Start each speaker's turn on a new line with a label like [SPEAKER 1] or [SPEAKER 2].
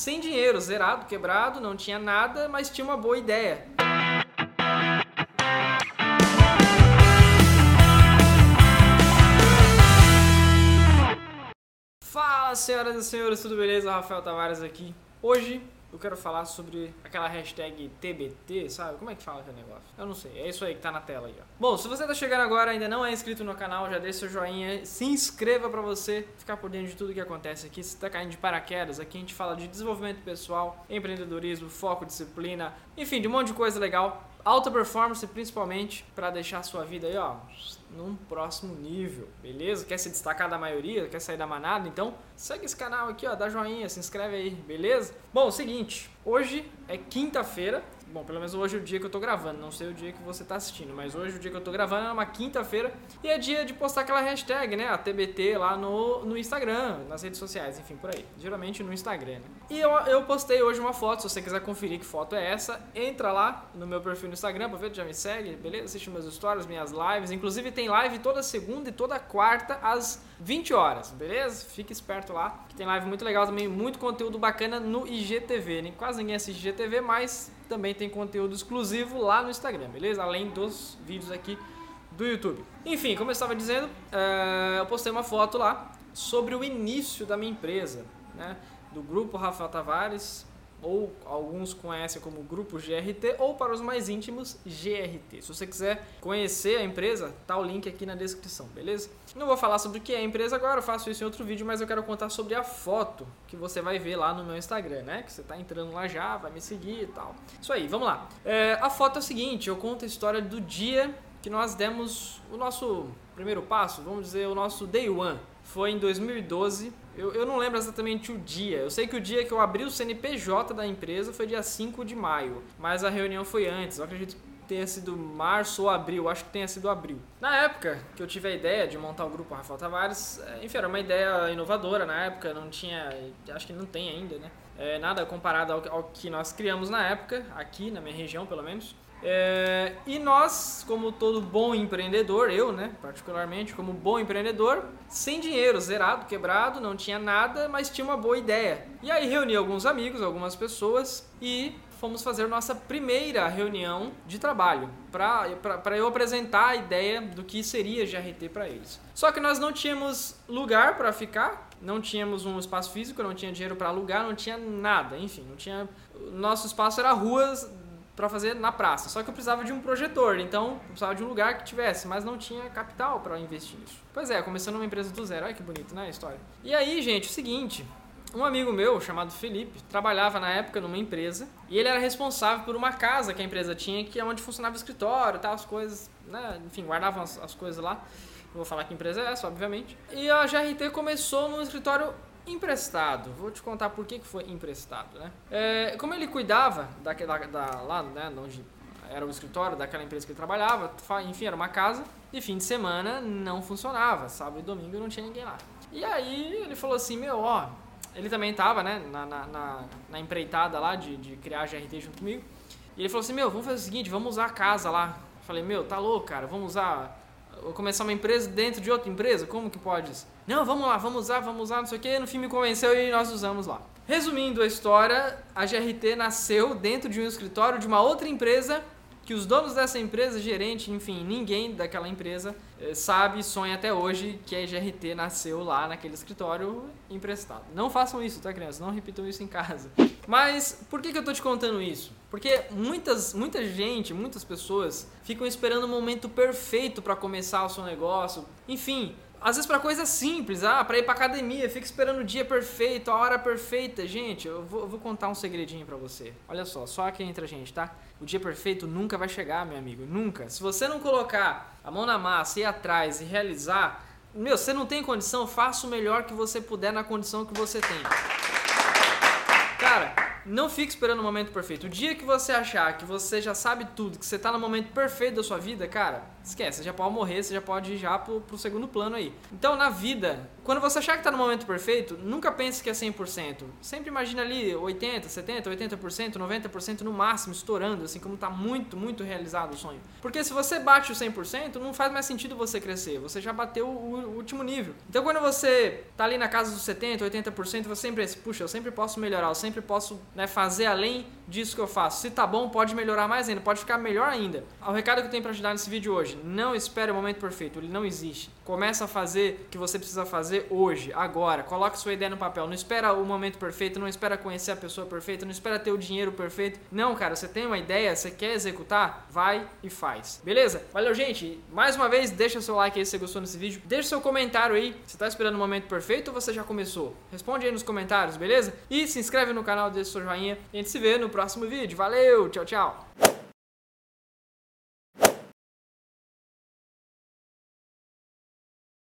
[SPEAKER 1] sem dinheiro, zerado, quebrado, não tinha nada, mas tinha uma boa ideia. Fala, senhoras e senhores, tudo beleza? Rafael Tavares aqui. Hoje eu quero falar sobre aquela hashtag TBT, sabe? Como é que fala aquele negócio? Eu não sei, é isso aí que tá na tela aí, ó. Bom, se você tá chegando agora e ainda não é inscrito no canal, já deixa seu joinha, se inscreva pra você ficar por dentro de tudo que acontece aqui. Se tá caindo de paraquedas, aqui a gente fala de desenvolvimento pessoal, empreendedorismo, foco, disciplina, enfim, de um monte de coisa legal. Alta performance, principalmente, para deixar a sua vida aí, ó, num próximo nível, beleza? Quer se destacar da maioria, quer sair da manada? Então, segue esse canal aqui, ó, dá joinha, se inscreve aí, beleza? Bom, seguinte, hoje é quinta-feira, Bom, pelo menos hoje é o dia que eu tô gravando, não sei o dia que você tá assistindo, mas hoje o dia que eu tô gravando é uma quinta-feira e é dia de postar aquela hashtag, né, a TBT lá no, no Instagram, nas redes sociais, enfim, por aí. Geralmente no Instagram, né? E eu, eu postei hoje uma foto, se você quiser conferir que foto é essa, entra lá no meu perfil no Instagram, aproveita, já me segue, beleza? Assiste meus stories, minhas lives, inclusive tem live toda segunda e toda quarta às 20 horas, beleza? Fique esperto lá, que tem live muito legal também, muito conteúdo bacana no IGTV, nem quase ninguém assiste IGTV, mas também tem conteúdo exclusivo lá no Instagram, beleza? Além dos vídeos aqui do YouTube. Enfim, como eu estava dizendo, uh, eu postei uma foto lá sobre o início da minha empresa, né? Do grupo Rafael Tavares, ou alguns conhecem como Grupo GRT, ou para os mais íntimos, GRT. Se você quiser conhecer a empresa, tá o link aqui na descrição, beleza? Não vou falar sobre o que é a empresa agora, eu faço isso em outro vídeo, mas eu quero contar sobre a foto que você vai ver lá no meu Instagram, né? Que você tá entrando lá já, vai me seguir e tal. Isso aí, vamos lá. É, a foto é o seguinte, eu conto a história do dia que nós demos o nosso primeiro passo, vamos dizer, o nosso day one. Foi em 2012, eu, eu não lembro exatamente o dia. Eu sei que o dia que eu abri o CNPJ da empresa foi dia 5 de maio, mas a reunião foi antes. Eu acredito que tenha sido março ou abril, acho que tenha sido abril. Na época que eu tive a ideia de montar o grupo Rafael Tavares, é, enfim, era uma ideia inovadora na época, não tinha, acho que não tem ainda, né? É, nada comparado ao, ao que nós criamos na época, aqui na minha região pelo menos. É, e nós, como todo bom empreendedor, eu, né, particularmente, como bom empreendedor, sem dinheiro, zerado, quebrado, não tinha nada, mas tinha uma boa ideia. E aí reuni alguns amigos, algumas pessoas e fomos fazer nossa primeira reunião de trabalho para eu apresentar a ideia do que seria GRT para eles. Só que nós não tínhamos lugar para ficar, não tínhamos um espaço físico, não tinha dinheiro para alugar, não tinha nada, enfim, não tinha. Nosso espaço era ruas para fazer na praça. Só que eu precisava de um projetor, então precisava de um lugar que tivesse, mas não tinha capital para investir nisso. Pois é, começando uma empresa do zero. Olha que bonito, né, a história. E aí, gente, o seguinte, um amigo meu, chamado Felipe, trabalhava na época numa empresa e ele era responsável por uma casa que a empresa tinha, que é onde funcionava o escritório, tal, as coisas, né? Enfim, guardavam as, as coisas lá. Não vou falar que empresa é essa, obviamente. E a GRT começou num escritório emprestado. Vou te contar por que, que foi emprestado, né? É, como ele cuidava da, da, da, lá, né, onde era o escritório daquela empresa que ele trabalhava, enfim, era uma casa, e fim de semana não funcionava, sábado e domingo não tinha ninguém lá. E aí ele falou assim, meu, ó, ele também tava, né, na, na, na, empreitada lá de, de criar a GRT junto comigo, e ele falou assim, meu, vamos fazer o seguinte, vamos usar a casa lá. Eu falei, meu, tá louco, cara, vamos usar Vou começar uma empresa dentro de outra empresa? Como que pode isso? Não, vamos lá, vamos usar, vamos usar, não sei o que. No fim me convenceu e nós usamos lá. Resumindo a história, a GRT nasceu dentro de um escritório de uma outra empresa que os donos dessa empresa, gerente, enfim, ninguém daquela empresa sabe e sonha até hoje que a GRT nasceu lá naquele escritório emprestado. Não façam isso, tá, criança? Não repitam isso em casa. Mas por que, que eu tô te contando isso? Porque muitas, muita gente, muitas pessoas ficam esperando o momento perfeito para começar o seu negócio. Enfim, às vezes para coisas simples, ah, para ir para academia, fica esperando o dia perfeito, a hora perfeita. Gente, eu vou, eu vou contar um segredinho para você. Olha só, só aqui entre a gente, tá? O dia perfeito nunca vai chegar, meu amigo, nunca. Se você não colocar a mão na massa, ir atrás e realizar, meu, você não tem condição, faça o melhor que você puder na condição que você tem. Não fique esperando o momento perfeito. O dia que você achar que você já sabe tudo, que você tá no momento perfeito da sua vida, cara, esquece, você já pode morrer, você já pode ir já pro, pro segundo plano aí. Então, na vida, quando você achar que tá no momento perfeito, nunca pense que é 100%. Sempre imagina ali 80, 70, 80%, 90% no máximo, estourando, assim como tá muito, muito realizado o sonho. Porque se você bate o 100%, não faz mais sentido você crescer, você já bateu o, último nível. Então, quando você tá ali na casa dos 70, 80%, você sempre pensa, puxa, eu sempre posso melhorar, eu sempre posso né, fazer além disso que eu faço. Se tá bom, pode melhorar mais ainda, pode ficar melhor ainda. O recado que eu tenho para ajudar nesse vídeo hoje, não espere o momento perfeito, ele não existe. Começa a fazer o que você precisa fazer hoje, agora. Coloque sua ideia no papel. Não espera o momento perfeito, não espera conhecer a pessoa perfeita, não espera ter o dinheiro perfeito. Não, cara, você tem uma ideia, você quer executar, vai e faz. Beleza? Valeu, gente. Mais uma vez, deixa seu like aí se você gostou desse vídeo. Deixa seu comentário aí. Você tá esperando o momento perfeito ou você já começou? Responde aí nos comentários, beleza? E se inscreve no canal, deixa seu joinha. E a gente se vê no próximo vídeo. Valeu, tchau, tchau.